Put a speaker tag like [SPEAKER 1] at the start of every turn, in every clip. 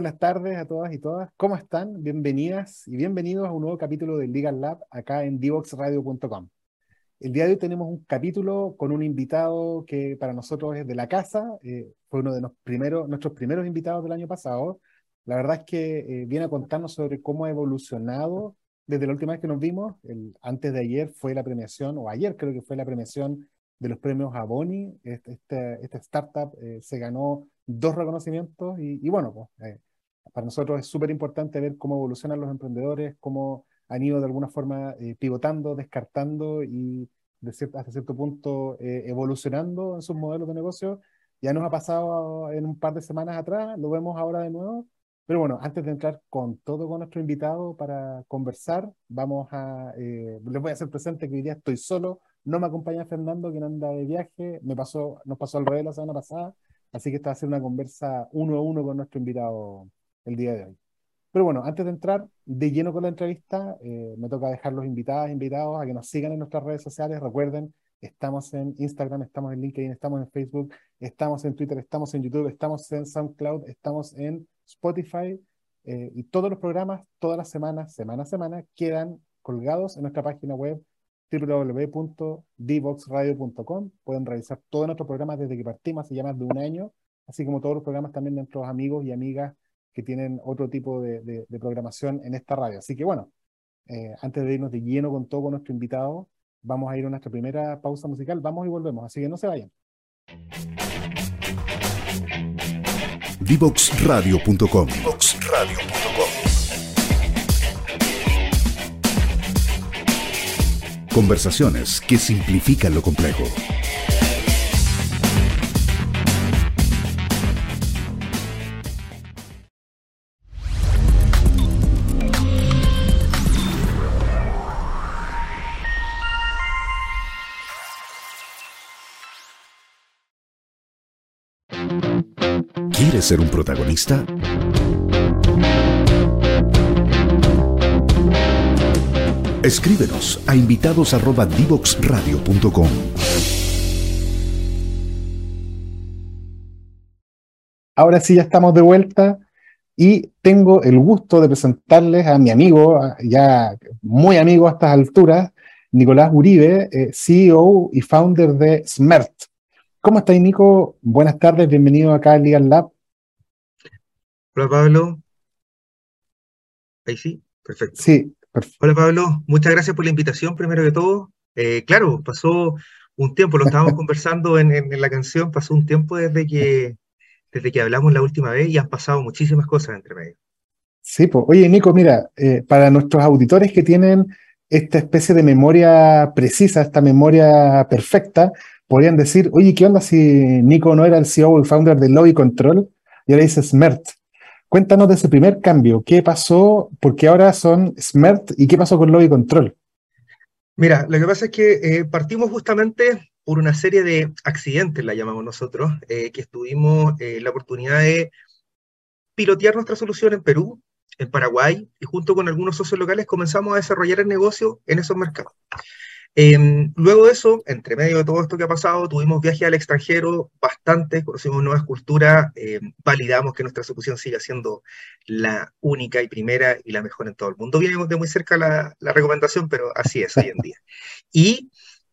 [SPEAKER 1] Buenas tardes a todas y todas. ¿Cómo están? Bienvenidas y bienvenidos a un nuevo capítulo del Legal Lab acá en divoxradio.com. El día de hoy tenemos un capítulo con un invitado que para nosotros es de la casa. Eh, fue uno de los primeros, nuestros primeros invitados del año pasado. La verdad es que eh, viene a contarnos sobre cómo ha evolucionado desde la última vez que nos vimos. El, antes de ayer fue la premiación, o ayer creo que fue la premiación de los premios Aboni. Este, este, esta startup eh, se ganó dos reconocimientos y, bueno, pues, eh, para nosotros es súper importante ver cómo evolucionan los emprendedores, cómo han ido de alguna forma eh, pivotando, descartando y de hasta cierto punto evolucionando en sus modelos de negocio. Ya nos ha pasado en un par de semanas atrás, lo vemos ahora de nuevo. Pero bueno, antes de entrar con todo con nuestro invitado para conversar, vamos a, les voy a hacer presente que hoy día estoy solo, no me acompaña Fernando, quien anda de viaje. Me pasó, nos pasó al revés la semana pasada. Así que esta va a ser una conversa uno a uno con nuestro invitado el día de hoy. Pero bueno, antes de entrar de lleno con la entrevista, eh, me toca dejar los invitados, invitados a que nos sigan en nuestras redes sociales. Recuerden, estamos en Instagram, estamos en LinkedIn, estamos en Facebook, estamos en Twitter, estamos en YouTube, estamos en SoundCloud, estamos en Spotify. Eh, y todos los programas, todas las semanas, semana a semana, quedan colgados en nuestra página web www.dboxradio.com. Pueden revisar todos nuestros programas desde que partimos hace ya más de un año, así como todos los programas también de nuestros amigos y amigas que tienen otro tipo de, programación en esta radio. Así que bueno, eh, antes de irnos de lleno con todo con nuestro invitado, vamos a ir a nuestra primera pausa musical. Vamos y volvemos, así que no se vayan.
[SPEAKER 2] Divoxradio.com Conversaciones que simplifican lo complejo. ¿Quieres ser un protagonista? Escríbenos a invitados@divoxradio.com.
[SPEAKER 1] Ahora sí ya estamos de vuelta y tengo el gusto de presentarles a mi amigo, ya muy amigo a estas alturas, Nicolás Uribe, eh, CEO y founder de Smert. ¿Cómo estás, Nico? Buenas tardes, bienvenido acá al Legal Lab.
[SPEAKER 3] Hola, Pablo. Ahí sí, perfecto.
[SPEAKER 1] Sí,
[SPEAKER 3] Hola Pablo, muchas gracias por la invitación, primero que todo. Eh, claro, pasó un tiempo, lo estábamos conversando en, la canción, pasó un tiempo desde que, desde que hablamos la última vez y han pasado muchísimas cosas entre medio.
[SPEAKER 1] Sí, pues, oye Nico, mira, eh, para nuestros auditores que tienen esta especie de memoria precisa, esta memoria perfecta, podrían decir, oye, ¿qué onda si Nico no era el CEO y founder de Lobby Control y ahora dice Smert? Cuéntanos de ese primer cambio. ¿Qué pasó? ¿Por qué ahora son SMERT y qué pasó con Lobby Control?
[SPEAKER 3] Mira, lo que pasa es que eh, partimos justamente por una serie de accidentes, la llamamos nosotros, eh, que estuvimos eh, la oportunidad de pilotear nuestra solución en Perú, en Paraguay, y junto con algunos socios locales comenzamos a desarrollar el negocio en esos mercados. Em, luego de eso, entre medio de todo esto que ha pasado, tuvimos viajes al extranjero bastante, conocimos nuevas culturas, em, validamos que nuestra solución sigue siendo la única y primera y la mejor en todo el mundo. Viene de muy cerca la, recomendación, pero así es hoy en día. Y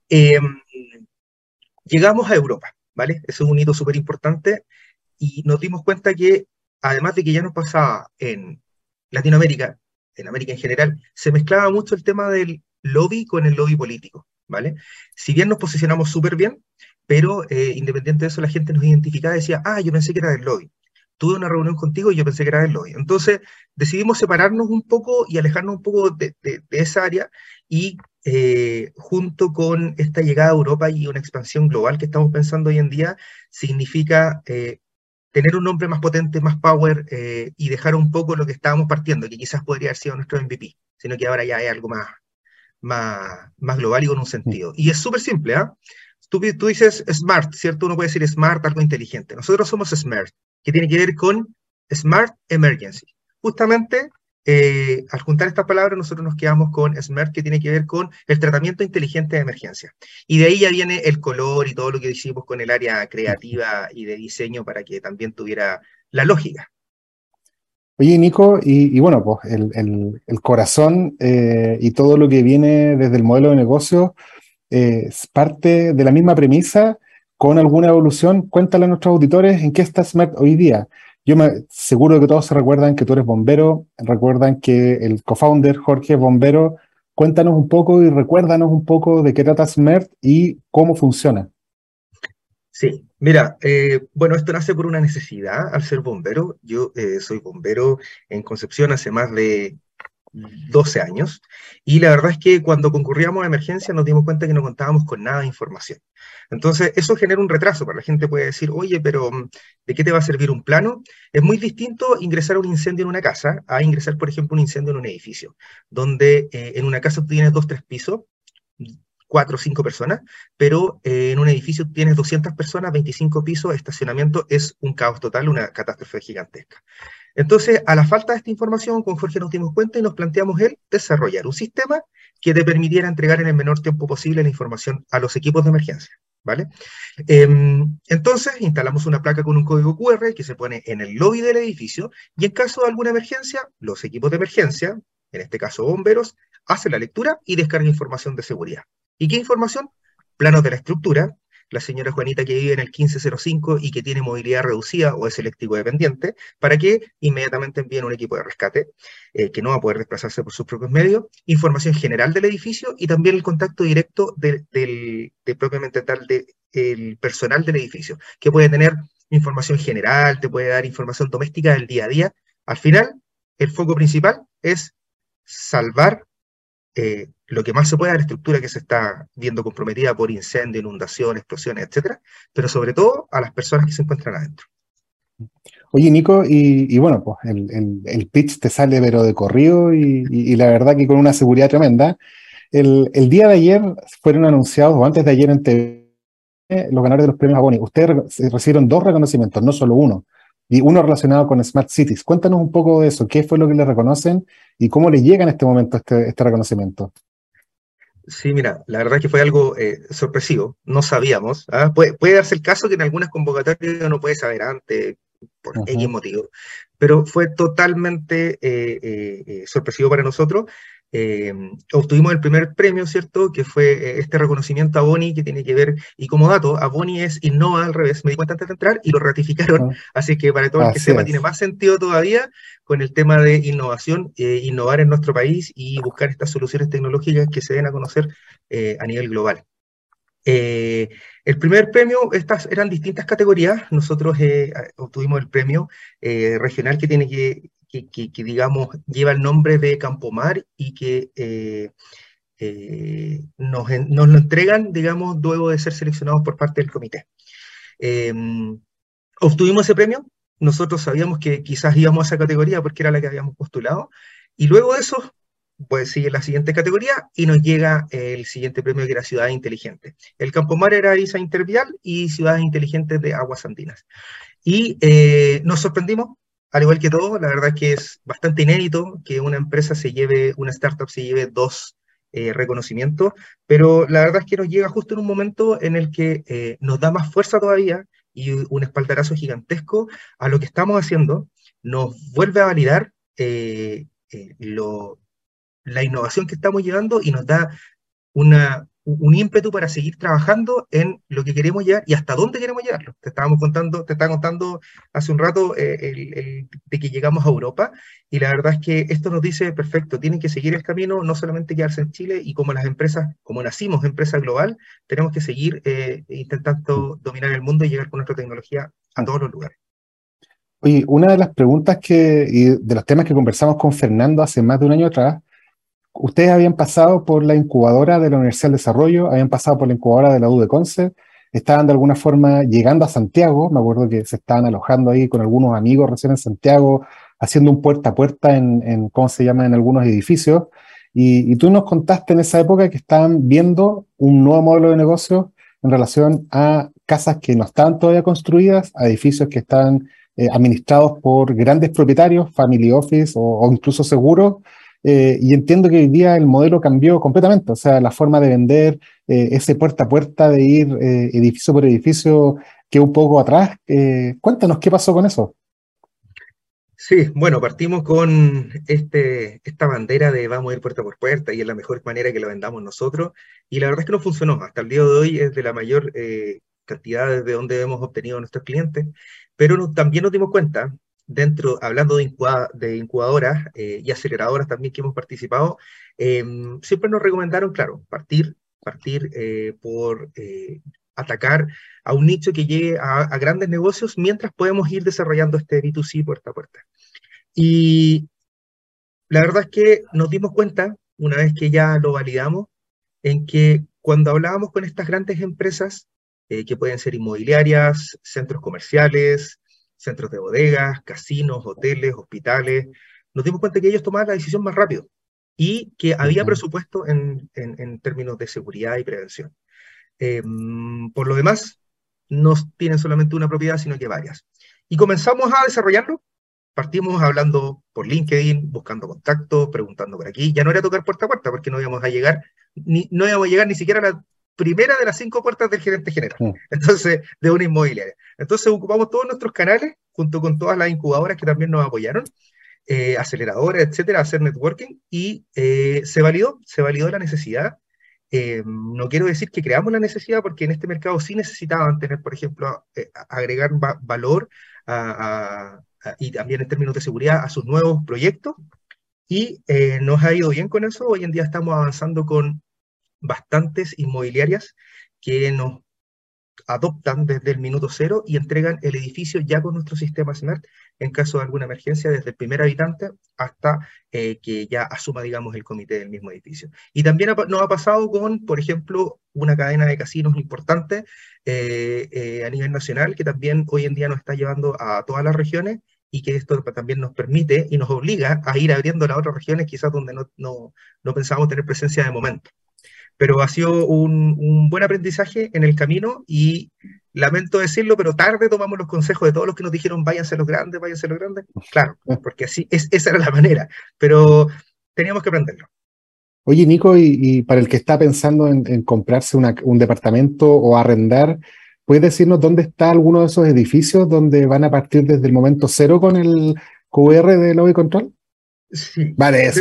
[SPEAKER 3] em, llegamos a Europa, ¿vale? Eso es un hito súper importante y nos dimos cuenta que, además de que ya nos pasaba en Latinoamérica, en América en general, se mezclaba mucho el tema del lobby con el lobby político, ¿vale? Si bien nos posicionamos súper bien, pero eh, independiente de eso la gente nos identificaba y decía, ah, yo pensé que era del lobby. Tuve una reunión contigo y yo pensé que era del lobby. Entonces decidimos separarnos un poco y alejarnos un poco de, esa área y eh, junto con esta llegada a Europa y una expansión global que estamos pensando hoy en día, significa eh, tener un nombre más potente, más power y dejar un poco lo que estábamos partiendo, que quizás podría haber sido nuestro MVP, sino que ahora ya hay algo más, más, más global y con un sentido. Y es súper simple, ¿ah? Tú, tú, dices smart, ¿cierto? Uno puede decir smart, algo inteligente. Nosotros somos smart, que tiene que ver con smart emergency. Justamente, eh, al juntar estas palabras, nosotros nos quedamos con smart, que tiene que ver con el tratamiento inteligente de emergencia. Y de ahí ya viene el color y todo lo que hicimos con el área creativa y de diseño para que también tuviera la lógica.
[SPEAKER 1] Oye, Nico, y, bueno, pues el, corazón eh, y todo lo que viene desde el modelo de negocio eh, es parte de la misma premisa con alguna evolución. Cuéntale a nuestros auditores en qué está Smart hoy día. Yo me seguro que todos se recuerdan que tú eres bombero, recuerdan que el co-founder Jorge es bombero. Cuéntanos un poco y recuérdanos un poco de qué trata Smart y cómo funciona.
[SPEAKER 3] Sí, mira, eh, bueno, esto nace por una necesidad al ser bombero. Yo eh, soy bombero en Concepción hace más de 12 años y la verdad es que cuando concurríamos a emergencia nos dimos cuenta que no contábamos con nada de información. Entonces, eso genera un retraso, para la gente puede decir, oye, pero mm, ¿de qué te va a servir un plano? Es muy distinto ingresar a un incendio en una casa a ingresar, por ejemplo, un incendio en un edificio, donde eh, en una casa tú tienes dos, tres pisos, cuatro o cinco personas, pero eh, en un edificio tienes 200 personas, 25 pisos, estacionamiento, es un caos total, una catástrofe gigantesca. Entonces, a la falta de esta información, con Jorge nos dimos cuenta y nos planteamos el desarrollar un sistema que te permitiera entregar en el menor tiempo posible la información a los equipos de emergencia. ¿Vale? Em, entonces, instalamos una placa con un código QR que se pone en el lobby del edificio y en caso de alguna emergencia, los equipos de emergencia, en este caso bomberos, hacen la lectura y descargan información de seguridad. ¿Y qué información? Planos de la estructura, la señora Juanita que vive en el 1505 y que tiene movilidad reducida o es selectivo dependiente, para que inmediatamente envíen un equipo de rescate eh, que no va a poder desplazarse por sus propios medios, información general del edificio y también el contacto directo del, de propiamente tal del personal del edificio, que puede tener información general, te puede dar información doméstica del día a día. Al final, el foco principal es salvar eh, lo que más se puede a la estructura que se está viendo comprometida por incendio, inundación, explosiones, etcétera, pero sobre todo a las personas que se encuentran adentro.
[SPEAKER 1] Oye, Nico, y, bueno, pues el, pitch te sale pero de corrido y, la verdad que con una seguridad tremenda. El, día de ayer fueron anunciados, o antes de ayer en TV, los ganadores de los premios Aboni. Ustedes recibieron dos reconocimientos, no solo uno, y uno relacionado con Smart Cities. Cuéntanos un poco de eso, qué fue lo que le reconocen y cómo les llega en este momento este, este reconocimiento.
[SPEAKER 3] Sí, mira, la verdad es que fue algo eh, sorpresivo, no sabíamos. ¿ah? Puede, darse el caso que en algunas convocatorias uno puede saber antes, por X motivo, pero fue totalmente eh, eh, sorpresivo para nosotros eh, obtuvimos el primer premio, ¿cierto? Que fue eh, este reconocimiento a Boni que tiene que ver, y como dato, a Boni es Innova al revés, me di cuenta antes de entrar y lo ratificaron, ah. así que para todo el que sepa, tiene más sentido todavía con el tema de innovación, eh, innovar en nuestro país y buscar estas soluciones tecnológicas que se den a conocer a nivel global. el primer premio, estas eran distintas categorías. Nosotros obtuvimos el premio regional que tiene que que, digamos, lleva el nombre de Campomar y que eh, eh, nos, nos, lo entregan, digamos, luego de ser seleccionados por parte del comité. Em, obtuvimos ese premio, nosotros sabíamos que quizás íbamos a esa categoría porque era la que habíamos postulado, y luego de eso, pues sigue la siguiente categoría y nos llega el siguiente premio que era Ciudades Inteligentes. El Campomar era ISA Intervial y Ciudades Inteligentes de Aguas Andinas. Y eh, nos sorprendimos al igual que todo, la verdad es que es bastante inédito que una empresa se lleve, una startup se lleve dos eh, reconocimientos, pero la verdad es que nos llega justo en un momento en el que eh, nos da más fuerza todavía y un espaldarazo gigantesco a lo que estamos haciendo, nos vuelve a validar eh, la innovación que estamos llevando y nos da una, un ímpetu para seguir trabajando en lo que queremos llegar y hasta dónde queremos llegarlo. Te estábamos contando, te estaba contando hace un rato eh, de que llegamos a Europa y la verdad es que esto nos dice, perfecto, tienen que seguir el camino, no solamente quedarse en Chile y como las empresas, como nacimos empresa global, tenemos que seguir eh, intentando dominar el mundo y llegar con nuestra tecnología a todos los lugares.
[SPEAKER 1] Oye, una de las preguntas que, y de los temas que conversamos con Fernando hace más de un año atrás, ustedes habían pasado por la incubadora de la Universidad del Desarrollo, habían pasado por la incubadora de la U de Conce, estaban de alguna forma llegando a Santiago, me acuerdo que se estaban alojando ahí con algunos amigos recién en Santiago, haciendo un puerta a puerta en, ¿cómo se llama?, en algunos edificios. Y, tú nos contaste en esa época que estaban viendo un nuevo modelo de negocio en relación a casas que no estaban todavía construidas, a edificios que estaban eh, administrados por grandes propietarios, family office o, o incluso seguros, eh, y entiendo que hoy día el modelo cambió completamente, o sea, la forma de vender, eh, ese puerta a puerta de ir eh, edificio por edificio, que un poco atrás. cuéntanos qué pasó con eso.
[SPEAKER 3] Sí, bueno, partimos con este, esta bandera de vamos a ir puerta por puerta y es la mejor manera que lo vendamos nosotros. Y la verdad es que no funcionó. Hasta el día de hoy es de la mayor cantidad de donde hemos obtenido nuestros clientes, pero también nos dimos cuenta, dentro, hablando de, de incubadoras eh, y aceleradoras también que hemos participado, em, siempre nos recomendaron, claro, partir, partir eh, por atacar a un nicho que llegue a, grandes negocios mientras podemos ir desarrollando este B2C puerta a puerta. Y la verdad es que nos dimos cuenta, una vez que ya lo validamos, en que cuando hablábamos con estas grandes empresas, eh, que pueden ser inmobiliarias, centros comerciales, centros de bodegas, casinos, hoteles, hospitales, nos dimos cuenta que ellos tomaban la decisión más rápido y que había presupuesto en, en términos de seguridad y prevención. Em, por lo demás, no tienen solamente una propiedad, sino que varias. Y comenzamos a desarrollarlo. Partimos hablando por LinkedIn, buscando contactos, preguntando por aquí. Ya no era tocar puerta a puerta, porque no íbamos a llegar, ni, no íbamos a llegar ni siquiera a la primera de las cinco puertas del gerente general. Entonces, de una inmobiliaria. Entonces, ocupamos todos nuestros canales, junto con todas las incubadoras que también nos apoyaron, eh, aceleradoras, etcétera, hacer networking, y eh, se validó, se validó la necesidad eh, no quiero decir que creamos la necesidad, porque en este mercado sí necesitaban tener, por ejemplo, eh, agregar valor y también en términos de seguridad a sus nuevos proyectos. Y eh, nos ha ido bien con eso. Hoy en día estamos avanzando con bastantes inmobiliarias que nos adoptan desde el minuto cero y entregan el edificio ya con nuestro sistema SMART en caso de alguna emergencia, desde el primer habitante hasta eh, que ya asuma, digamos, el comité del mismo edificio. Y también nos ha pasado con, por ejemplo, una cadena de casinos importante eh, eh, a nivel nacional, que también hoy en día nos está llevando a todas las regiones y que esto también nos permite y nos obliga a ir abriendo las otras regiones, quizás donde no, no, no pensábamos tener presencia de momento pero ha sido un, buen aprendizaje en el camino y lamento decirlo, pero tarde tomamos los consejos de todos los que nos dijeron váyanse los grandes, váyanse los grandes. Claro, porque así es, esa era la manera, pero teníamos que aprenderlo.
[SPEAKER 1] Oye, Nico, y, para el que está pensando en, comprarse un departamento o arrendar, ¿puedes decirnos dónde está alguno de esos edificios donde van a partir desde el momento cero con el QR de lobby control?
[SPEAKER 3] Sí. Vale,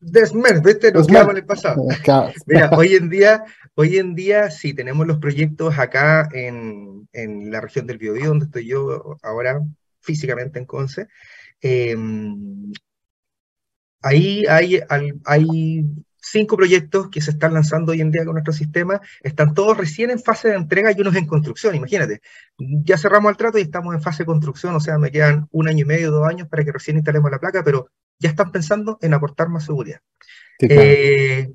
[SPEAKER 3] Desmer. ¿viste? Nos quedamos en el pasado. Mira, hoy en día, hoy en día sí tenemos los proyectos acá en, en la región del Biobío, donde estoy yo ahora físicamente en Conce. Em, ahí hay, hay cinco proyectos que se están lanzando hoy en día con nuestro sistema. Están todos recién en fase de entrega y unos en construcción. Imagínate, ya cerramos el trato y estamos en fase de construcción, o sea, me quedan un año y medio, dos años para que recién instalemos la placa, pero ya están pensando en aportar más seguridad. Eh,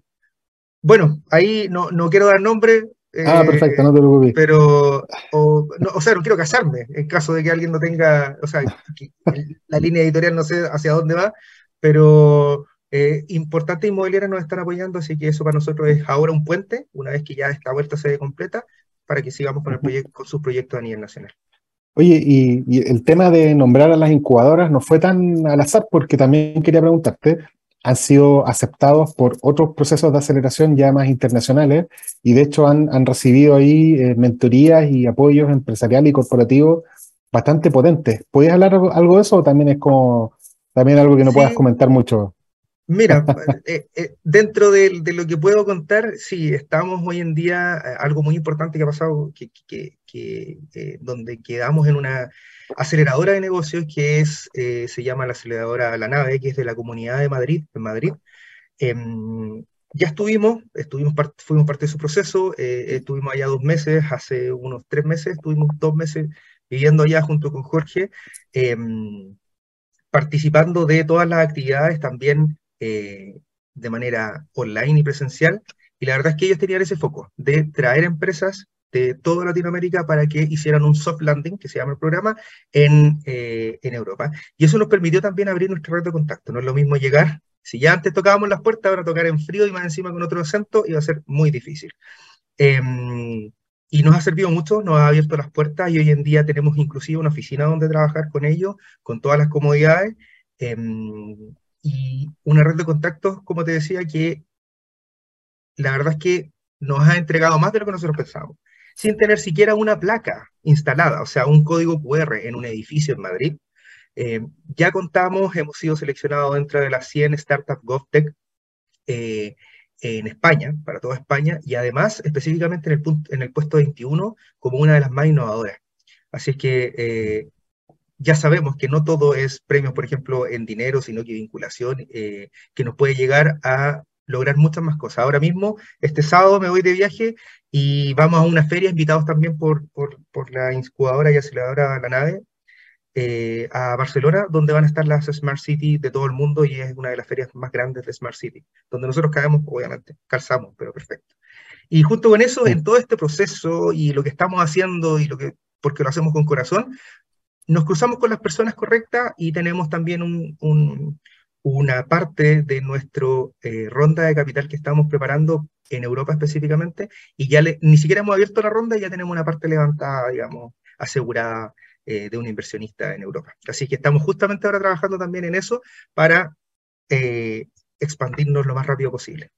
[SPEAKER 3] bueno, ahí no, no, quiero dar nombre.
[SPEAKER 1] ah, perfecto, no te preocupes.
[SPEAKER 3] Pero, o, o, sea, no quiero casarme en caso de que alguien no tenga, o sea, la línea editorial no sé hacia dónde va, pero eh, importantes inmobiliarias nos están apoyando, así que eso para nosotros es ahora un puente, una vez que ya esta vuelta se completa, para que sigamos con, el proyecto, con sus proyectos a nivel nacional.
[SPEAKER 1] Oye, y, el tema de nombrar a las incubadoras no fue tan al azar, porque también quería preguntarte, han sido aceptados por otros procesos de aceleración ya más internacionales y de hecho han, han recibido ahí eh, mentorías y apoyos empresariales y corporativos bastante potentes. ¿Puedes hablar algo de eso o también es como también algo que no puedas comentar mucho?
[SPEAKER 3] Mira, eh, eh, dentro de, lo que puedo contar, sí, estamos hoy en día, eh, algo muy importante que ha pasado, que, donde quedamos en una aceleradora de negocios que es, se llama la aceleradora La Nave, que es de la Comunidad de Madrid, en Madrid. Em, ya estuvimos, estuvimos fuimos parte de su proceso, estuvimos allá dos meses, hace unos tres meses, estuvimos dos meses viviendo allá junto con Jorge em, participando de todas las actividades, también eh, de manera online y presencial. Y la verdad es que ellos tenían ese foco de traer empresas de toda Latinoamérica para que hicieran un soft landing, que se llama el programa, en, eh, en Europa. Y eso nos permitió también abrir nuestro red de contacto. No es lo mismo llegar, si ya antes tocábamos las puertas, ahora tocar en frío y más encima con otro acento iba a ser muy difícil. Em, y nos ha servido mucho, nos ha abierto las puertas y hoy en día tenemos inclusive una oficina donde trabajar con ellos, con todas las comodidades. Em, y una red de contactos, como te decía, que la verdad es que nos ha entregado más de lo que nosotros pensábamos, sin tener siquiera una placa instalada, o sea, un código QR en un edificio en Madrid. ya contamos, hemos sido seleccionados dentro de las 100 startups GovTech en España, para toda España, y además específicamente en el, punto, en el puesto 21 como una de las más innovadoras. Así que eh, ya sabemos que no todo es premios, por ejemplo, en dinero, sino que vinculación, eh, que nos puede llegar a lograr muchas más cosas. Ahora mismo, este sábado me voy de viaje y vamos a una feria, invitados también por, por, por la incubadora y aceleradora La Nave, eh, a Barcelona, donde van a estar las Smart City de todo el mundo y es una de las ferias más grandes de Smart City, donde nosotros caemos, obviamente, calzamos, pero perfecto. Y junto con eso, en todo este proceso y lo que estamos haciendo y lo que, porque lo hacemos con corazón, nos cruzamos con las personas correctas y tenemos también un, una parte de nuestro eh, ronda de capital que estamos preparando en Europa específicamente, y ya ni siquiera hemos abierto la ronda y ya tenemos una parte levantada, digamos, asegurada eh, de un inversionista en Europa. Así que estamos justamente ahora trabajando también en eso para eh, expandirnos lo más rápido posible.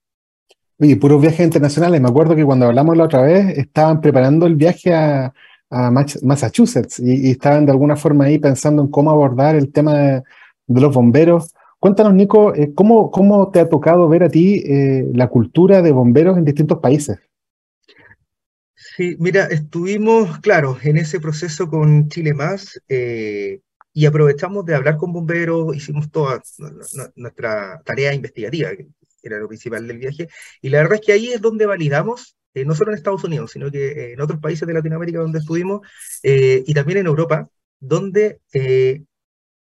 [SPEAKER 1] Oye, puros viajes internacionales. Me acuerdo que cuando hablamos la otra vez estaban preparando el viaje a, Massachusetts y, estaban de alguna forma ahí pensando en cómo abordar el tema de, los bomberos. Cuéntanos, Nico, eh, ¿cómo, ¿cómo, te ha tocado ver a ti la cultura de bomberos en distintos países?
[SPEAKER 3] Sí, mira, estuvimos, claro, en ese proceso con Chile Más eh, y aprovechamos de hablar con bomberos, hicimos toda nuestra tarea investigativa, que era lo principal del viaje, y la verdad es que ahí es donde validamos, eh, no solo en Estados Unidos, sino que en otros países de Latinoamérica donde estuvimos, eh, y también en Europa, donde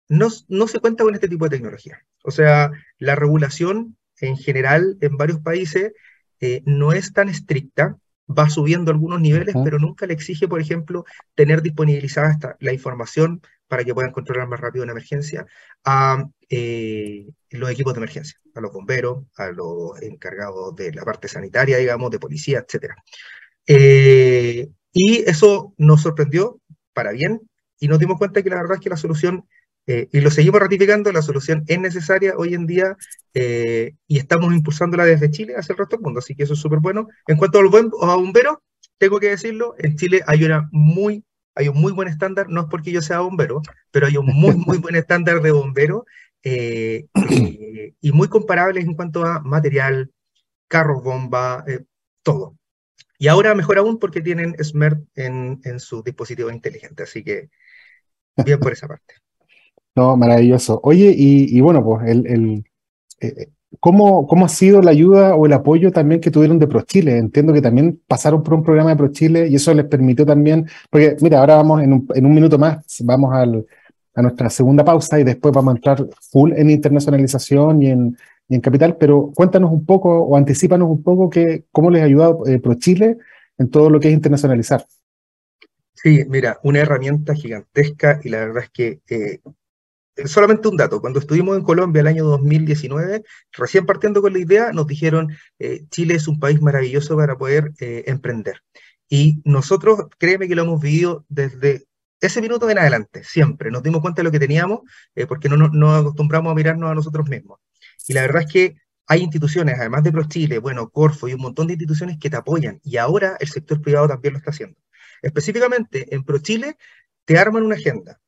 [SPEAKER 3] no, no se cuenta con este tipo de tecnología. O sea, la regulación en general en varios países no es tan estricta, va subiendo algunos niveles, pero nunca le exige, por ejemplo, tener disponibilizada la información para que puedan controlar más rápido una emergencia a eh, los equipos de emergencia, a los bomberos, a los encargados de la parte sanitaria, digamos, de policía, etc. Eh, y eso nos sorprendió para bien y nos dimos cuenta que la verdad es que la solución eh, y lo seguimos ratificando, la solución es necesaria hoy en día eh, y estamos impulsándola desde Chile hacia el resto del mundo, así que eso es súper bueno. En cuanto a los bomberos, tengo que decirlo, en Chile hay, una muy, hay un muy buen estándar, no es porque yo sea bombero, pero hay un muy, muy buen estándar de bombero eh, y muy comparables en cuanto a material, carros bomba, todo. Y ahora mejor aún porque tienen SMERT en, en su dispositivo inteligente, así que bien por esa parte.
[SPEAKER 1] No, maravilloso. Oye, y, bueno, pues, el, eh, eh, ¿cómo, ¿cómo, ha sido la ayuda o el apoyo también que tuvieron de ProChile? Entiendo que también pasaron por un programa de ProChile y eso les permitió también, porque mira, ahora vamos en un, en un minuto más, vamos a nuestra segunda pausa y después vamos a entrar full en internacionalización y en, en capital, pero cuéntanos un poco o anticipanos un poco que, cómo les ha ayudado eh, ProChile en todo lo que es internacionalizar.
[SPEAKER 3] Sí, mira, una herramienta gigantesca y la verdad es que solamente un dato, cuando estuvimos en Colombia el año 2019, recién partiendo con la idea, nos dijeron, eh, Chile es un país maravilloso para poder eh, emprender. Y nosotros, créeme que lo hemos vivido desde ese minuto en adelante, siempre. Nos dimos cuenta de lo que teníamos, eh, porque no nos acostumbramos a mirarnos a nosotros mismos. Y la verdad es que hay instituciones, además de ProChile, bueno, Corfo y un montón de instituciones que te apoyan. Y ahora el sector privado también lo está haciendo. Específicamente en ProChile te arman una agenda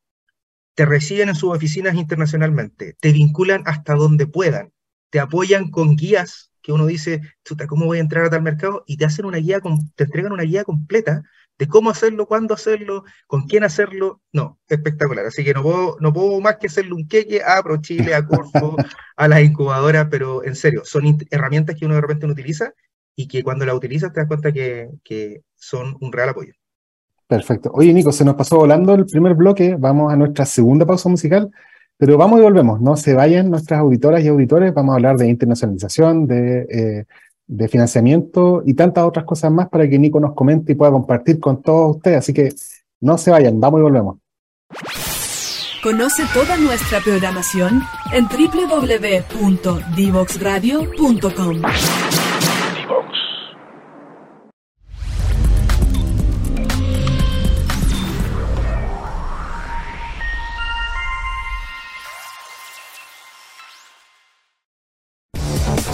[SPEAKER 3] te reciben en sus oficinas internacionalmente, te vinculan hasta donde puedan, te apoyan con guías que uno dice, chuta, ¿cómo voy a entrar a tal mercado? Y te hacen una guía, te entregan una guía completa de cómo hacerlo, cuándo hacerlo, con quién hacerlo. No, espectacular. Así que no puedo, no puedo más que hacerle un queque a ProChile, a Corfo, a las incubadoras, pero en serio, son herramientas que uno de repente no utiliza y que cuando las utilizas te das cuenta que, que son un real apoyo.
[SPEAKER 1] Perfecto. Oye, Nico, se nos pasó volando el primer bloque. Vamos a nuestra segunda pausa musical, pero vamos y volvemos. No se vayan nuestras auditoras y auditores. Vamos a hablar de internacionalización, de, eh, financiamiento y tantas otras cosas más para que Nico nos comente y pueda compartir con todos ustedes. Así que no se vayan, vamos y volvemos.
[SPEAKER 4] Conoce toda nuestra programación en www.divoxradio.com.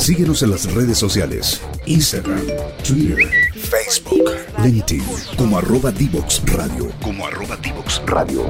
[SPEAKER 2] Síguenos en las redes sociales, Instagram, Twitter, Facebook, LinkedIn, como arroba Divox Radio, como arroba Divox Radio.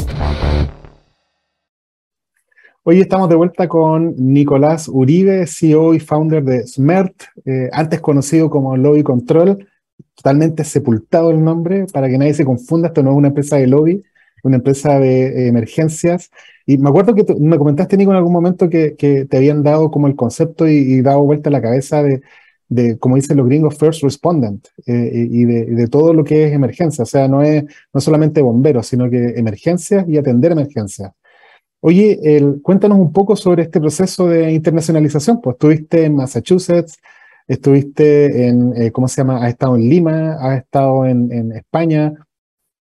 [SPEAKER 1] Hoy estamos de vuelta con Nicolás Uribe, CEO y founder de Smert, eh, antes conocido como Lobby Control, totalmente sepultado el nombre para que nadie se confunda, esto no es una empresa de lobby, una empresa de eh, emergencias. Y me acuerdo que me comentaste, Nico, en algún momento que, te habían dado como el concepto y, dado vuelta a la cabeza de, como dicen los gringos, first respondent eh, y de, de, todo lo que es emergencia. O sea, no es no solamente bomberos, sino que emergencias y atender emergencias. Oye, cuéntanos un poco sobre este proceso de internacionalización. Pues estuviste en Massachusetts, estuviste en, eh, ¿cómo se llama? Has estado en Lima, has estado en, España.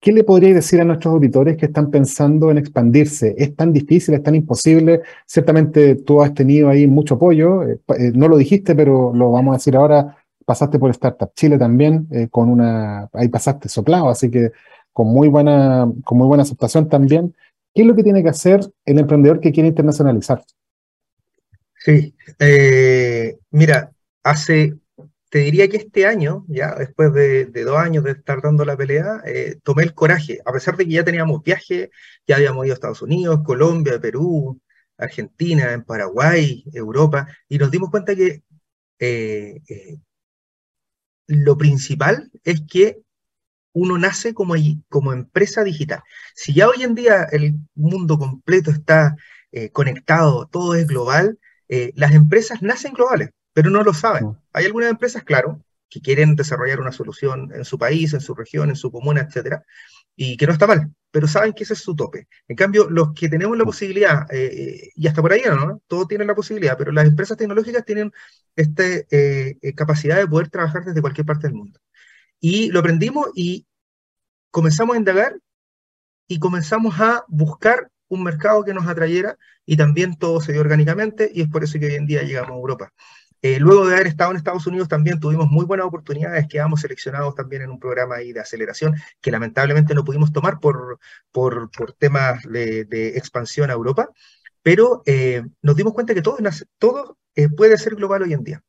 [SPEAKER 1] ¿Qué le podríais decir a nuestros auditores que están pensando en expandirse? ¿Es tan difícil, es tan imposible? Ciertamente tú has tenido ahí mucho apoyo, eh, eh, no lo dijiste, pero lo vamos a decir ahora, pasaste por Startup Chile también, con una, ahí pasaste soplado, así que con muy buena, con muy buena aceptación también. ¿Qué es lo que tiene que hacer el emprendedor que quiere internacionalizar?
[SPEAKER 3] Sí, eh, mira, hace, te diría que este año, ya después de, dos años de estar dando la pelea, eh, tomé el coraje, a pesar de que ya teníamos viaje, ya habíamos ido a Estados Unidos, Colombia, Perú, Argentina, en Paraguay, Europa, y nos dimos cuenta que eh, lo principal es que uno nace como, empresa digital. Si ya hoy en día el mundo completo está eh, conectado, todo es global, eh, las empresas nacen globales, pero no lo saben. Hay algunas empresas, claro, que quieren desarrollar una solución en su país, en su región, en su comuna, etcétera, y que no está mal, pero saben que ese es su tope. En cambio, los que tenemos la posibilidad, eh, y hasta por ahí, ¿no? Todos tienen la posibilidad, pero las empresas tecnológicas tienen esta capacidad de poder trabajar desde cualquier parte del mundo. Y lo aprendimos y comenzamos a indagar y comenzamos a buscar un mercado que nos atrayera y también todo se dio orgánicamente y es por eso que hoy en día llegamos a Europa. Eh, luego de haber estado en Estados Unidos también tuvimos muy buenas oportunidades, quedamos seleccionados también en un programa ahí de aceleración que lamentablemente no pudimos tomar por, por, por temas de, expansión a Europa, pero eh, nos dimos cuenta que todo, todo eh, puede ser global hoy en día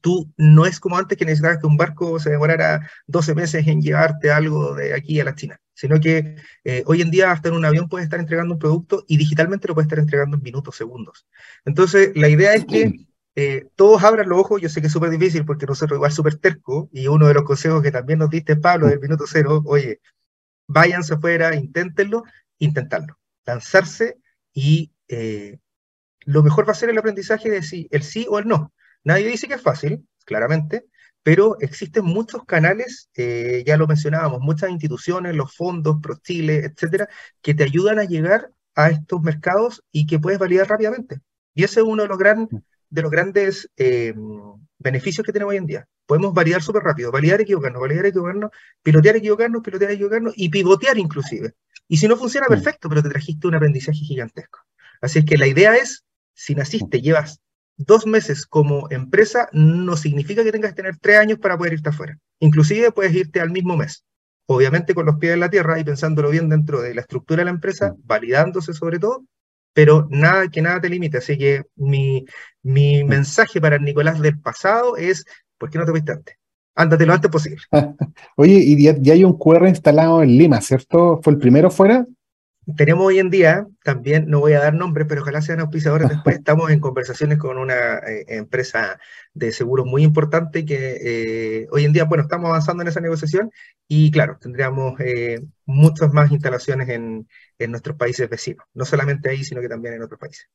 [SPEAKER 3] tú no es como antes que necesitabas que un barco se demorara 12 meses en llevarte algo de aquí a la China, sino que eh, hoy en día hasta en un avión puedes estar entregando un producto y digitalmente lo puedes estar entregando en minutos, segundos. Entonces, la idea es que eh, todos abran los ojos, yo sé que es súper difícil porque nosotros igual súper terco, y uno de los consejos que también nos diste, Pablo, del minuto cero, oye, váyanse afuera, inténtenlo, intentarlo, lanzarse y eh, lo mejor va a ser el aprendizaje de si, el sí o el no. Nadie dice que es fácil, claramente, pero existen muchos canales, eh, ya lo mencionábamos, muchas instituciones, los fondos, ProChile, etcétera, que te ayudan a llegar a estos mercados y que puedes validar rápidamente. Y ese es uno de los, gran, de los grandes eh, beneficios que tenemos hoy en día. Podemos validar súper rápido, validar, equivocarnos, validar, equivocarnos, pilotear, equivocarnos, pilotear, equivocarnos y pivotear inclusive. Y si no funciona, perfecto, pero te trajiste un aprendizaje gigantesco. Así es que la idea es, si naciste, llevas dos meses como empresa no significa que tengas que tener tres años para poder irte afuera. Inclusive puedes irte al mismo mes. Obviamente con los pies en la tierra y pensándolo bien dentro de la estructura de la empresa, validándose sobre todo, pero nada que nada te limite. Así que mi, mi mensaje para el Nicolás del pasado es, ¿por qué no te fuiste antes? Ándate lo antes posible.
[SPEAKER 1] Oye, y ya, hay un QR instalado en Lima, ¿cierto? ¿Fue el primero fuera?
[SPEAKER 3] Tenemos hoy en día, también no voy a dar nombres, pero ojalá sean auspiciadores después, estamos en conversaciones con una eh, empresa de seguros muy importante que eh, hoy en día, bueno, estamos avanzando en esa negociación y claro, tendríamos eh, muchas más instalaciones en, en, nuestros países vecinos, no solamente ahí, sino que también en otros países.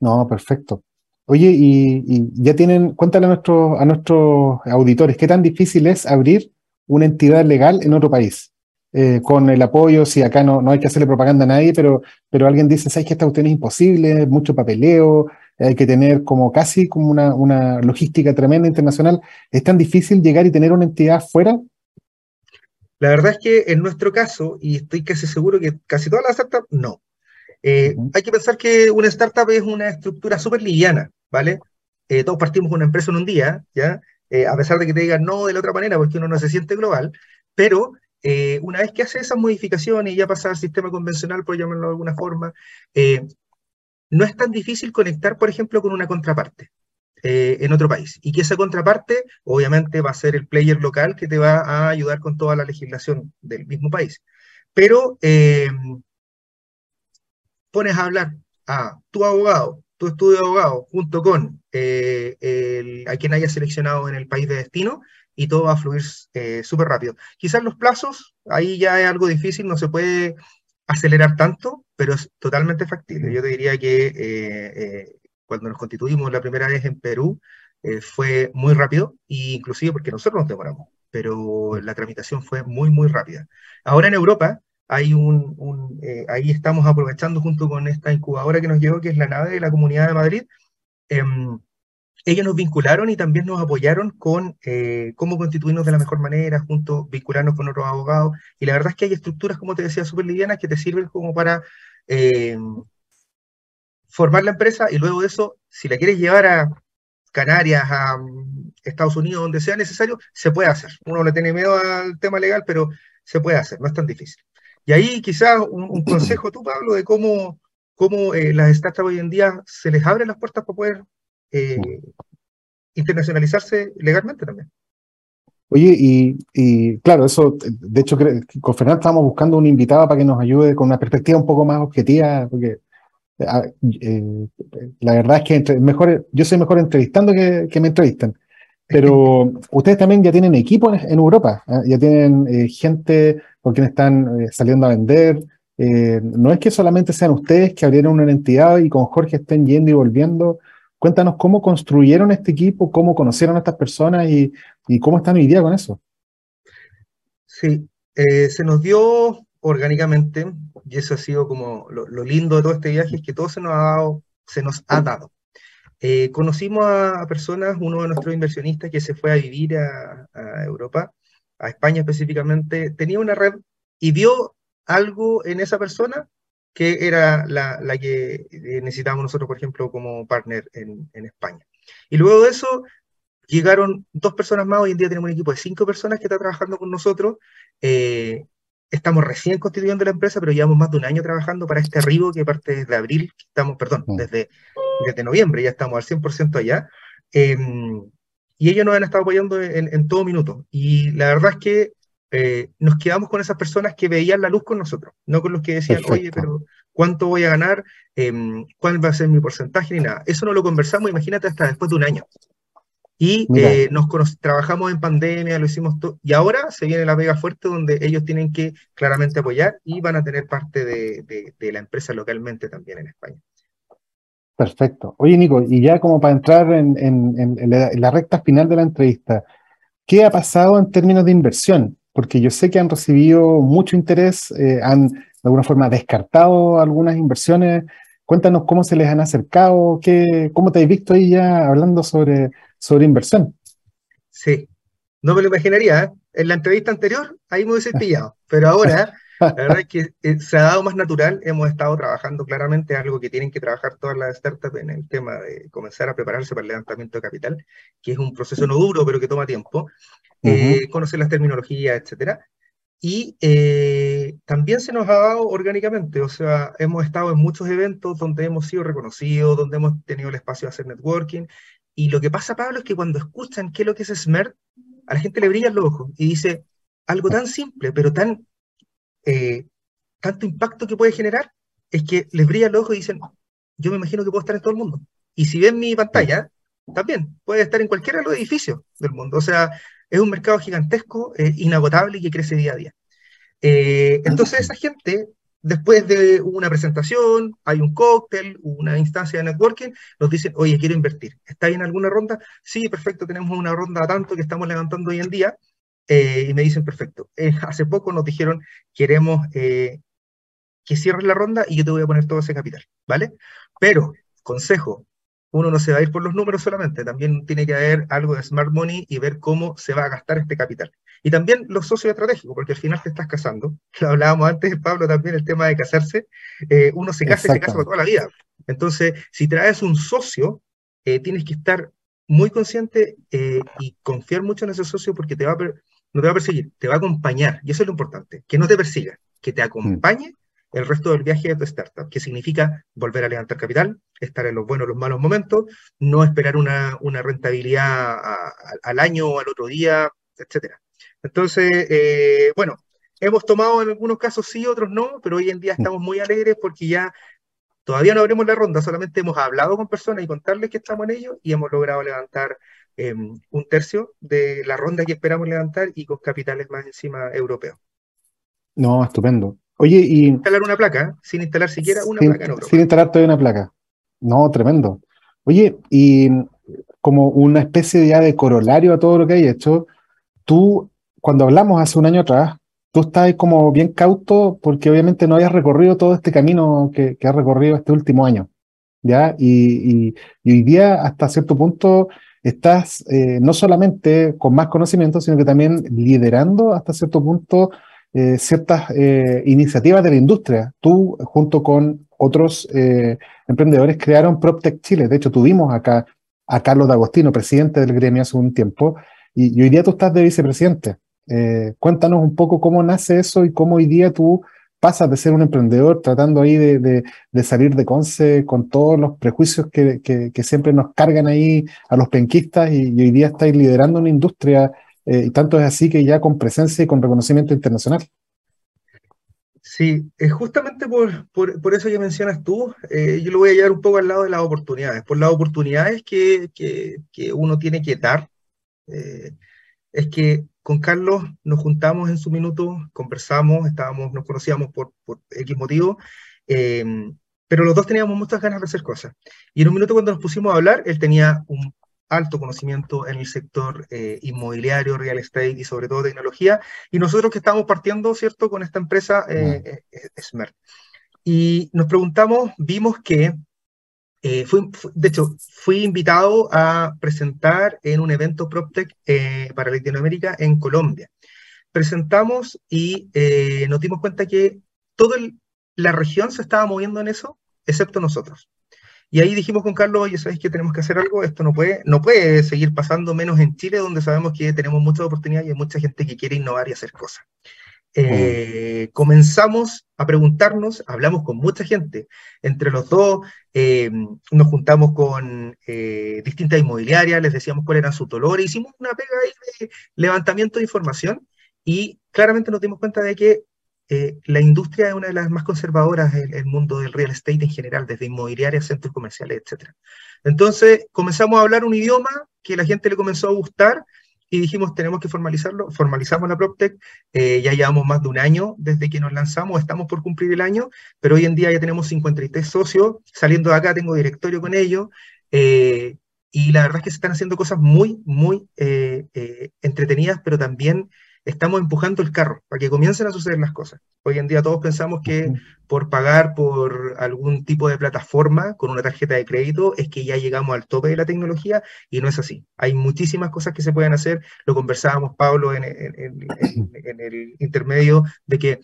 [SPEAKER 1] No, perfecto. Oye, y, y ya tienen, cuéntale a, nuestros a nuestros auditores, ¿qué tan difícil es abrir una entidad legal en otro país? Eh, con el apoyo, si acá no, no hay que hacerle propaganda a nadie, pero, pero alguien dice, ¿sabes que esta cuestión es imposible? Mucho papeleo, hay que tener como casi como una, una logística tremenda internacional. ¿Es tan difícil llegar y tener una entidad fuera?
[SPEAKER 3] La verdad es que en nuestro caso, y estoy casi seguro que casi todas las startups, no. Eh, hay que pensar que una startup es una estructura súper liviana, ¿vale? Eh, todos partimos con una empresa en un día, ¿ya? a pesar de que te digan no de la otra manera, porque uno no se siente global, pero eh, una vez que hace esas modificaciones y ya pasa al sistema convencional, por llamarlo de alguna forma, eh, no es tan difícil conectar, por ejemplo, con una contraparte eh, en otro país. Y que esa contraparte, obviamente, va a ser el player local que te va a ayudar con toda la legislación del mismo país. Pero pones a hablar a tu abogado, tu estudio de abogado, junto con eh, a quien haya seleccionado en el país de destino, y todo va a fluir eh, súper rápido. Quizás los plazos, ahí ya es algo difícil, no se puede acelerar tanto, pero es totalmente factible. Yo te diría que eh, cuando nos constituimos la primera vez en Perú, fue muy rápido, e inclusive porque nosotros nos demoramos, pero la tramitación fue muy, muy rápida. Ahora en Europa, hay un, eh, ahí estamos aprovechando junto con esta incubadora que nos llegó, que es la nave de la Comunidad de Madrid. Ellos nos vincularon y también nos apoyaron con eh, cómo constituirnos de la mejor manera, junto, vincularnos con otros abogados. Y la verdad es que hay estructuras, como te decía, súper livianas que te sirven como para em, formar la empresa y luego de eso, si la quieres llevar a Canarias, a mm, Estados Unidos, donde sea necesario, se puede hacer. Uno le tiene miedo al tema legal, pero se puede hacer, no es tan difícil. Y ahí quizás un, consejo tú, Pablo, de cómo, cómo eh, las startups hoy en día se les abren las puertas para poder eh, internacionalizarse legalmente también.
[SPEAKER 1] Oye, y, claro, eso, de hecho, con Fernando estábamos buscando un invitado para que nos ayude con una perspectiva un poco más objetiva, porque eh, la verdad es que mejor, yo soy mejor entrevistando que, que me entrevistan. Pero ustedes también ya tienen equipo en, Europa, ¿ah? ya tienen gente con quienes están eh, saliendo a vender. Eh, no es que solamente sean ustedes que abrieron una entidad y con Jorge estén yendo y volviendo. Cuéntanos cómo construyeron este equipo, cómo conocieron a estas personas y, cómo están hoy día con eso.
[SPEAKER 3] Sí, eh, se nos dio orgánicamente, y eso ha sido como lo, lindo de todo este viaje, es que todo se nos ha dado, se nos ha dado. conocimos a, personas, uno de nuestros inversionistas que se fue a vivir a Europa, a España específicamente, tenía una red y vio algo en esa persona que era la, que eh, necesitábamos nosotros, por ejemplo, como partner en, España. Y luego de eso llegaron dos personas más, hoy en día tenemos un equipo de cinco personas que está trabajando con nosotros. Eh, estamos recién constituyendo la empresa, pero llevamos más de un año trabajando para este arribo que parte desde abril, estamos, perdón, mm. desde, desde noviembre, ya estamos al 100% allá. Em, y ellos nos han estado apoyando en, todo minuto. Y la verdad es que eh, nos quedamos con esas personas que veían la luz con nosotros, no con los que decían, oye, pero ¿cuánto voy a ganar? Em, ¿Cuál va a ser mi porcentaje? Ni nada. Eso no lo conversamos, imagínate, hasta después de un año. Y eh, nos trabajamos en pandemia, lo hicimos todo. Y ahora se viene la pega fuerte donde ellos tienen que claramente apoyar y van a tener parte de la empresa localmente también en España.
[SPEAKER 1] Perfecto. Oye, Nico, y ya como para entrar en, la, recta final de la entrevista, ¿qué ha pasado en términos de inversión? Porque yo sé que han recibido mucho interés, eh, han de alguna forma descartado algunas inversiones. Cuéntanos cómo se les han acercado, qué, cómo te has visto ahí ya hablando sobre, sobre inversión.
[SPEAKER 3] Sí, no me lo imaginaría. ¿eh? En la entrevista anterior, ahí me hubiese pillado, pero ahora la verdad es que eh, se ha dado más natural, hemos estado trabajando claramente algo que tienen que trabajar todas las startups en el tema de comenzar a prepararse para el levantamiento de capital, que es un proceso no duro, pero que toma tiempo, eh, conocer las terminologías, etcétera. Y eh, también se nos ha dado orgánicamente, o sea, hemos estado en muchos eventos donde hemos sido reconocidos, donde hemos tenido el espacio de hacer networking. Y lo que pasa, Pablo, es que cuando escuchan qué es lo que es SMERT, a la gente le brillan los ojos y dice algo tan simple, pero tan eh, tanto impacto que puede generar, es que les brilla el ojo y dicen, yo me imagino que puedo estar en todo el mundo. Y si ven mi pantalla, también puede estar en cualquiera de los edificios del mundo. O sea, es un mercado gigantesco, eh, inagotable y que crece día a día. Eh, entonces esa gente, después de una presentación, hay un cóctel, una instancia de networking, nos dicen, oye, quiero invertir. ¿Está en alguna ronda? Sí, perfecto, tenemos una ronda tanto que estamos levantando hoy en día. Eh, y me dicen, perfecto, eh, hace poco nos dijeron, queremos eh, que cierres la ronda y yo te voy a poner todo ese capital, ¿vale? Pero, consejo, uno no se va a ir por los números solamente, también tiene que haber algo de smart money y ver cómo se va a gastar este capital. Y también los socios estratégicos, porque al final te estás casando. Lo hablábamos antes, Pablo, también el tema de casarse. uno se casa y se casa por toda la vida. Entonces, si traes un socio, tienes que estar muy consciente y confiar mucho en ese socio porque te va a no te va a perseguir, te va a acompañar. Y eso es lo importante, que no te persiga, que te acompañe el resto del viaje de tu startup, que significa volver a levantar capital, estar en los buenos, los malos momentos, no esperar una, rentabilidad al año o al otro día, etc. Entonces, eh, bueno, hemos tomado en algunos casos sí, otros no, pero hoy en día estamos muy alegres porque ya Todavía no abrimos la ronda, solamente hemos hablado con personas y contarles que estamos en ello y hemos logrado levantar em, un tercio de la ronda que esperamos levantar y con capitales más encima europeos.
[SPEAKER 1] No, estupendo. Oye, y...
[SPEAKER 3] Instalar una placa, ¿eh? sin instalar siquiera una placa en Europa.
[SPEAKER 1] Sin instalar todavía una placa. No, tremendo. Oye, y como una especie ya de corolario a todo lo que hay hecho, tú, cuando hablamos hace un año atrás, tú estás como bien cauto porque obviamente no habías recorrido todo este camino que, que has recorrido este último año, ¿ya? Y, hoy día, hasta cierto punto, estás eh, no solamente con más conocimiento, sino que también liderando hasta cierto punto eh, ciertas eh, iniciativas de la industria. Tú, junto con otros emprendedores, crearon PropTech Chile. De hecho, tuvimos acá a Carlos D'Agostino, presidente del gremio hace un tiempo, y, hoy día tú estás de vicepresidente. Cuéntanos un poco cómo nace eso y cómo hoy día tú pasas de ser un emprendedor tratando ahí de, salir de Conce con todos los prejuicios que, siempre nos cargan ahí a los penquistas y, hoy día estáis liderando una industria eh, y tanto es así que ya con presencia y con reconocimiento internacional.
[SPEAKER 3] Sí, es justamente por, por, eso que mencionas tú, eh, yo lo voy a llevar un poco al lado de las oportunidades, por las oportunidades que, que, uno tiene que dar. Eh, es que con Carlos nos juntamos en su minuto, conversamos, estábamos, nos conocíamos por, por X motivo, em, pero los dos teníamos muchas ganas de hacer cosas. Y en un minuto cuando nos pusimos a hablar, él tenía un alto conocimiento en el sector eh, inmobiliario, real estate y sobre todo tecnología. Y nosotros que estamos partiendo, ¿cierto?, con esta empresa eh, eh, Smart. Y nos preguntamos, vimos que, fui, de hecho, fui invitado a presentar en un evento PropTech para Latinoamérica en Colombia. Presentamos y nos dimos cuenta que toda la región se estaba moviendo en eso, excepto nosotros. Y ahí dijimos con Carlos, oye, ¿sabes que tenemos que hacer algo? Esto no puede, no puede seguir pasando menos en Chile, donde sabemos que tenemos muchas oportunidades y hay mucha gente que quiere innovar y hacer cosas. Eh, comenzamos a preguntarnos, hablamos con mucha gente, entre los dos eh, nos juntamos con eh, distintas inmobiliarias, les decíamos cuáles eran sus dolores, hicimos una pega ahí de levantamiento de información y claramente nos dimos cuenta de que eh, la industria es una de las más conservadoras en el mundo del real estate en general, desde inmobiliarias, centros comerciales, etc. Entonces comenzamos a hablar un idioma que la gente le comenzó a gustar y dijimos tenemos que formalizarlo, formalizamos la PropTech, eh, ya llevamos más de un año desde que nos lanzamos, estamos por cumplir el año, pero hoy en día ya tenemos 53 socios, saliendo de acá tengo directorio con ellos, eh, y la verdad es que se están haciendo cosas muy, muy entretenidas, pero también estamos empujando el carro para que comiencen a suceder las cosas. Hoy en día todos pensamos que por pagar por algún tipo de plataforma con una tarjeta de crédito es que ya llegamos al tope de la tecnología y no es así. Hay muchísimas cosas que se pueden hacer. Lo conversábamos, Pablo, en, el intermedio de que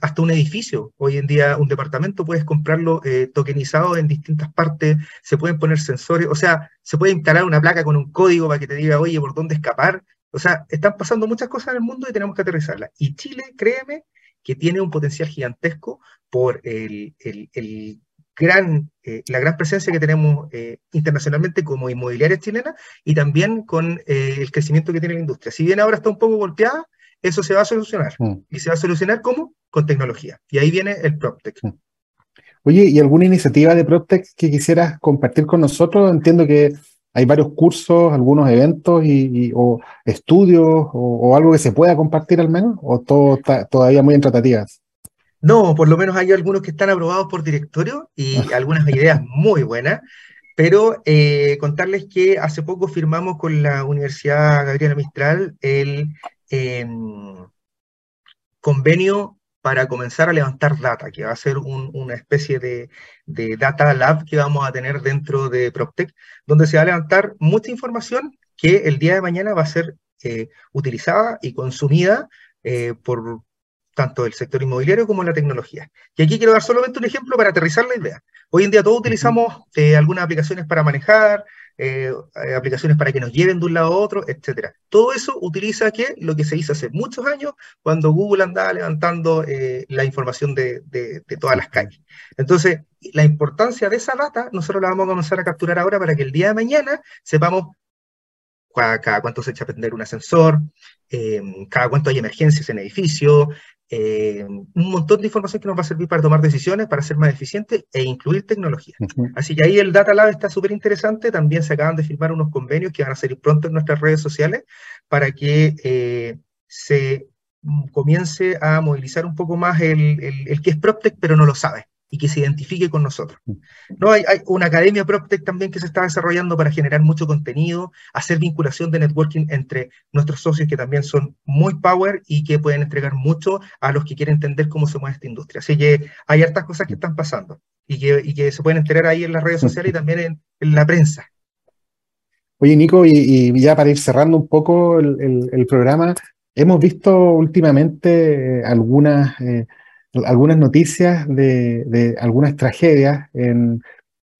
[SPEAKER 3] hasta un edificio, hoy en día un departamento puedes comprarlo eh, tokenizado en distintas partes, se pueden poner sensores, o sea, se puede instalar una placa con un código para que te diga, oye, ¿por dónde escapar? O sea, están pasando muchas cosas en el mundo y tenemos que aterrizarlas. Y Chile, créeme, que tiene un potencial gigantesco por el, gran, eh, la gran presencia que tenemos eh, internacionalmente como inmobiliaria chilena y también con eh, el crecimiento que tiene la industria. Si bien ahora está un poco golpeada, eso se va a solucionar. Mm. ¿Y se va a solucionar cómo? Con tecnología. Y ahí viene el PropTech. Mm.
[SPEAKER 1] Oye, ¿y alguna iniciativa de PropTech que quisieras compartir con nosotros? Entiendo que hay varios cursos, algunos eventos y, o estudios o, algo que se pueda compartir al menos, o todo está todavía muy en tratativas.
[SPEAKER 3] No, por lo menos hay algunos que están aprobados por directorio y algunas ideas muy buenas, pero eh, contarles que hace poco firmamos con la Universidad Gabriela Mistral el em, convenio para comenzar a levantar data, que va a ser una especie de, data lab que vamos a tener dentro de PropTech, donde se va a levantar mucha información que el día de mañana va a ser eh, utilizada y consumida eh, por tanto el sector inmobiliario como la tecnología. Y aquí quiero dar solamente un ejemplo para aterrizar la idea. Hoy en día todos utilizamos eh, algunas aplicaciones para manejar, eh, eh, aplicaciones para que nos lleven de un lado a otro, etcétera. Todo eso utiliza que lo que se hizo hace muchos años cuando Google andaba levantando eh, la información de, todas las calles. Entonces, la importancia de esa data, nosotros la vamos a comenzar a capturar ahora para que el día de mañana sepamos cada, cuánto se echa a prender un ascensor, cada cuánto hay emergencias en edificio, eh, un montón de información que nos va a servir para tomar decisiones, para ser más eficientes e incluir tecnología. Así que ahí el Data Lab está súper interesante. También se acaban de firmar unos convenios que van a salir pronto en nuestras redes sociales para que eh, se comience a movilizar un poco más el, el, el que es PropTech pero no lo sabe y que se identifique con nosotros. Mm. ¿No? Hay, hay, una academia PropTech también que se está desarrollando para generar mucho contenido, hacer vinculación de networking entre nuestros socios que también son muy power y que pueden entregar mucho a los que quieren entender cómo se mueve esta industria. Así que hay hartas cosas que están pasando y que, y que se pueden enterar ahí en las redes sociales y también en, en la prensa.
[SPEAKER 1] Oye, Nico, y, y, ya para ir cerrando un poco el, el, el programa, hemos visto últimamente eh, algunas... Eh, algunas noticias de, algunas tragedias en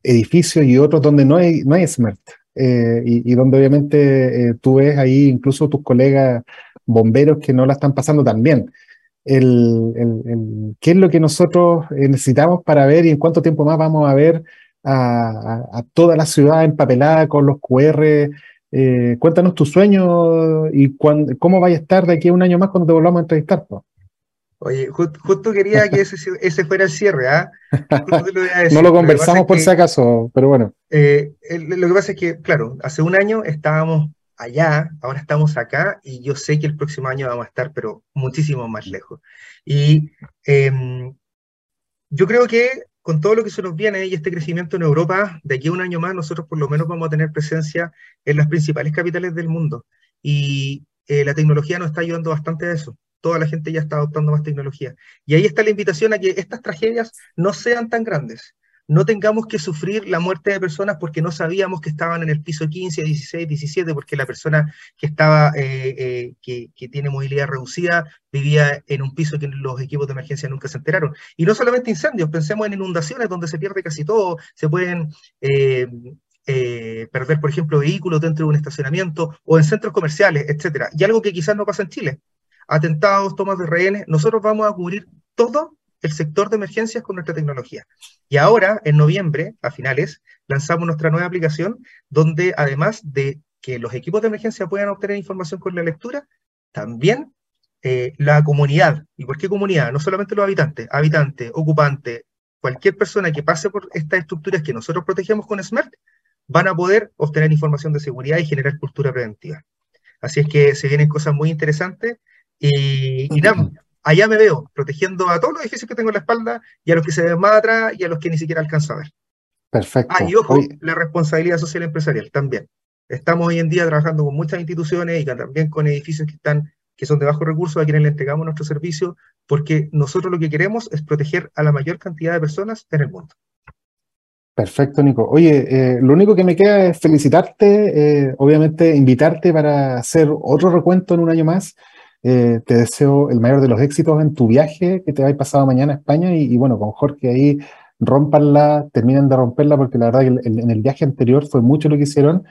[SPEAKER 1] edificios y otros donde no hay, no hay SMERT. Eh, y, donde obviamente eh, tú ves ahí incluso tus colegas bomberos que no la están pasando tan bien. El, el, ¿Qué es lo que nosotros eh, necesitamos para ver y en cuánto tiempo más vamos a ver a, toda la ciudad empapelada con los QR? Eh, cuéntanos tu sueño y cuándo, cómo vaya a estar de aquí a un año más cuando te volvamos a entrevistar.
[SPEAKER 3] Oye, just, justo quería que ese, ese fuera el cierre, ¿ah?
[SPEAKER 1] ¿eh? no lo conversamos por que, si acaso, pero bueno.
[SPEAKER 3] Eh, lo que pasa es que, claro, hace un año estábamos allá, ahora estamos acá, y yo sé que el próximo año vamos a estar, pero muchísimo más lejos. Y eh, yo creo que con todo lo que se nos viene y este crecimiento en Europa, de aquí a un año más, nosotros por lo menos vamos a tener presencia en las principales capitales del mundo. Y eh, la tecnología nos está ayudando bastante a eso toda la gente ya está adoptando más tecnología. Y ahí está la invitación a que estas tragedias no sean tan grandes. No tengamos que sufrir la muerte de personas porque no sabíamos que estaban en el piso 15, 16, 17, porque la persona que estaba, eh, eh, que, tiene movilidad reducida, vivía en un piso que los equipos de emergencia nunca se enteraron. Y no solamente incendios, pensemos en inundaciones donde se pierde casi todo, se pueden eh, perder, por ejemplo, vehículos dentro de un estacionamiento o en centros comerciales, etcétera. Y algo que quizás no pasa en Chile atentados, tomas de rehenes, nosotros vamos a cubrir todo el sector de emergencias con nuestra tecnología. Y ahora, en noviembre, a finales, lanzamos nuestra nueva aplicación donde además de que los equipos de emergencia puedan obtener información con la lectura, también eh, la comunidad. ¿Y por qué comunidad? No solamente los habitantes, habitantes, ocupantes, cualquier persona que pase por estas estructuras que nosotros protegemos con SMART, van a poder obtener información de seguridad y generar cultura preventiva. Así es que se vienen cosas muy interesantes y, y nada, allá me veo, protegiendo a todos los edificios que tengo en la espalda y a los que se ven más atrás y a los que ni siquiera alcanzo a ver.
[SPEAKER 1] Perfecto.
[SPEAKER 3] Ah, y ojo, la responsabilidad social empresarial también. Estamos hoy en día trabajando con muchas instituciones y también con edificios que están que son de bajos recursos a quienes le entregamos nuestro servicio, porque nosotros lo que queremos es proteger a la mayor cantidad de personas en el mundo.
[SPEAKER 1] Perfecto, Nico. Oye, eh, lo único que me queda es felicitarte, eh, obviamente invitarte para hacer otro recuento en un año más eh, te deseo el mayor de los éxitos en tu viaje que te va a ir pasado mañana a España y, y bueno, con Jorge ahí rompanla, terminen de romperla porque la verdad que en el viaje anterior fue mucho lo que hicieron.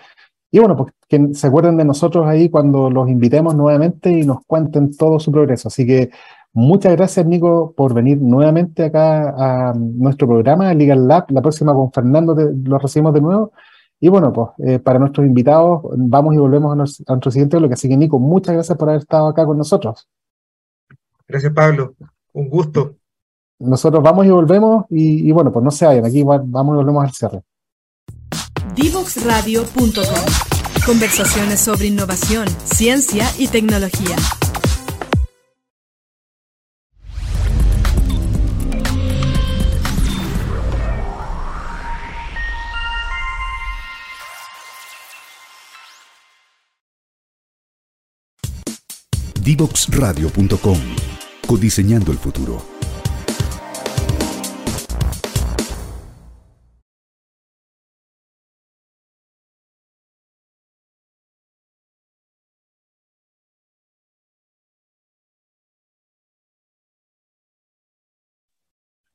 [SPEAKER 1] Y bueno, pues que se acuerden de nosotros ahí cuando los invitemos nuevamente y nos cuenten todo su progreso. Así que muchas gracias, Nico, por venir nuevamente acá a nuestro programa, Legal Lab. La próxima con Fernando te, lo recibimos de nuevo. Y bueno, pues eh, para nuestros invitados, vamos y volvemos a, nos, a nuestro siguiente bloque. Así que, Nico, muchas gracias por haber estado acá con nosotros.
[SPEAKER 3] Gracias, Pablo. Un gusto.
[SPEAKER 1] Nosotros vamos y volvemos. Y, y bueno, pues no se vayan. Aquí vamos y volvemos al cierre.
[SPEAKER 4] Divoxradio.com Conversaciones sobre innovación, ciencia y tecnología.
[SPEAKER 2] Divoxradio.com Codiseñando el futuro.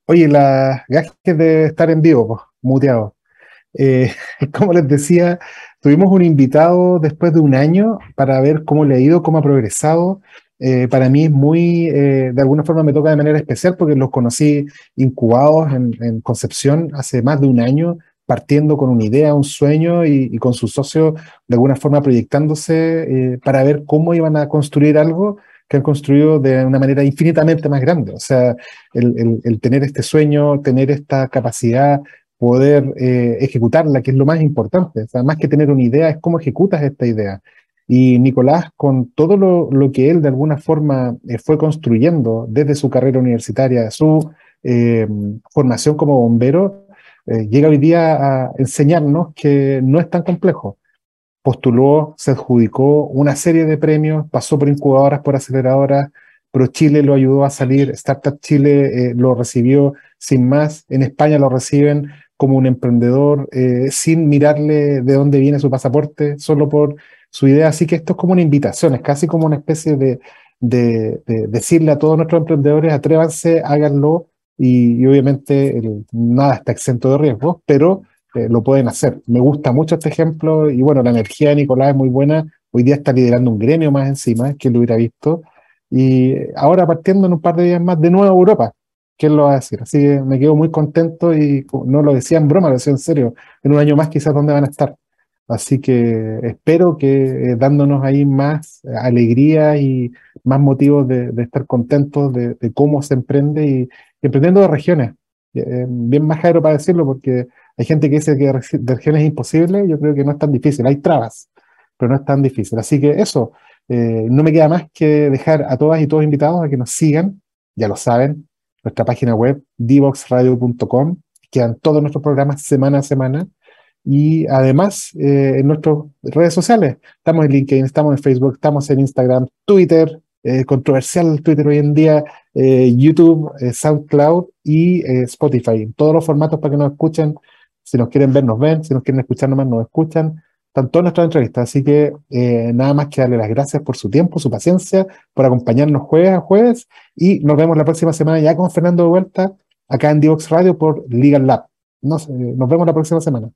[SPEAKER 1] Oye, las gajes de estar en vivo, muteado. Eh, como les decía, tuvimos un invitado después de un año para ver cómo le ha ido, cómo ha progresado. Eh, para mí es muy, eh, de alguna forma me toca de manera especial porque los conocí incubados en, en, Concepción hace más de un año, partiendo con una idea, un sueño y, con su socio de alguna forma proyectándose eh, para ver cómo iban a construir algo que han construido de una manera infinitamente más grande. O sea, el, tener este sueño, tener esta capacidad, poder eh, ejecutarla, que es lo más importante. O sea, más que tener una idea, es cómo ejecutas esta idea. Y Nicolás, con todo lo, que él de alguna forma eh, fue construyendo desde su carrera universitaria, su eh, formación como bombero, llega hoy día a enseñarnos que no es tan complejo postuló, se adjudicó una serie de premios, pasó por incubadoras, por aceleradoras, pero Chile lo ayudó a salir, Startup Chile eh, lo recibió sin más, en España lo reciben como un emprendedor eh, sin mirarle de dónde viene su pasaporte, solo por su idea. Así que esto es como una invitación, es casi como una especie de, de, decirle a todos nuestros emprendedores, atrévanse, háganlo y, obviamente nada está exento de riesgos, pero eh, lo pueden hacer. Me gusta mucho este ejemplo y bueno, la energía de Nicolás es muy buena. Hoy día está liderando un gremio más encima, que lo hubiera visto. Y ahora partiendo en un par de días más de nuevo a Europa, ¿qué lo va a decir? Así que me quedo muy contento y no lo decía en broma, lo decía en serio. En un año más quizás dónde van a estar. Así que espero que eh, dándonos ahí más alegría y más motivos de, estar contentos de, cómo se emprende y, emprendiendo de regiones. Eh, bien más para decirlo porque hay gente que dice que de regiones es imposible, yo creo que no es tan difícil, hay trabas, pero no es tan difícil. Así que eso, eh, no me queda más que dejar a todas y todos invitados a que nos sigan, ya lo saben, nuestra página web, divoxradio.com, quedan todos nuestros programas semana a semana, y además eh, en nuestras redes sociales, estamos en LinkedIn, estamos en Facebook, estamos en Instagram, Twitter, eh, controversial Twitter hoy en día, YouTube, SoundCloud y Spotify, todos los formatos para que nos escuchen. Si nos quieren ver, nos ven. Si nos quieren escuchar nomás, nos escuchan. Están todas nuestras entrevistas. Así que eh, nada más que darle las gracias por su tiempo, su paciencia, por acompañarnos jueves a jueves. Y nos vemos la próxima semana ya con Fernando de vuelta acá en Divox Radio por Legal Lab. Nos, nos vemos la próxima semana.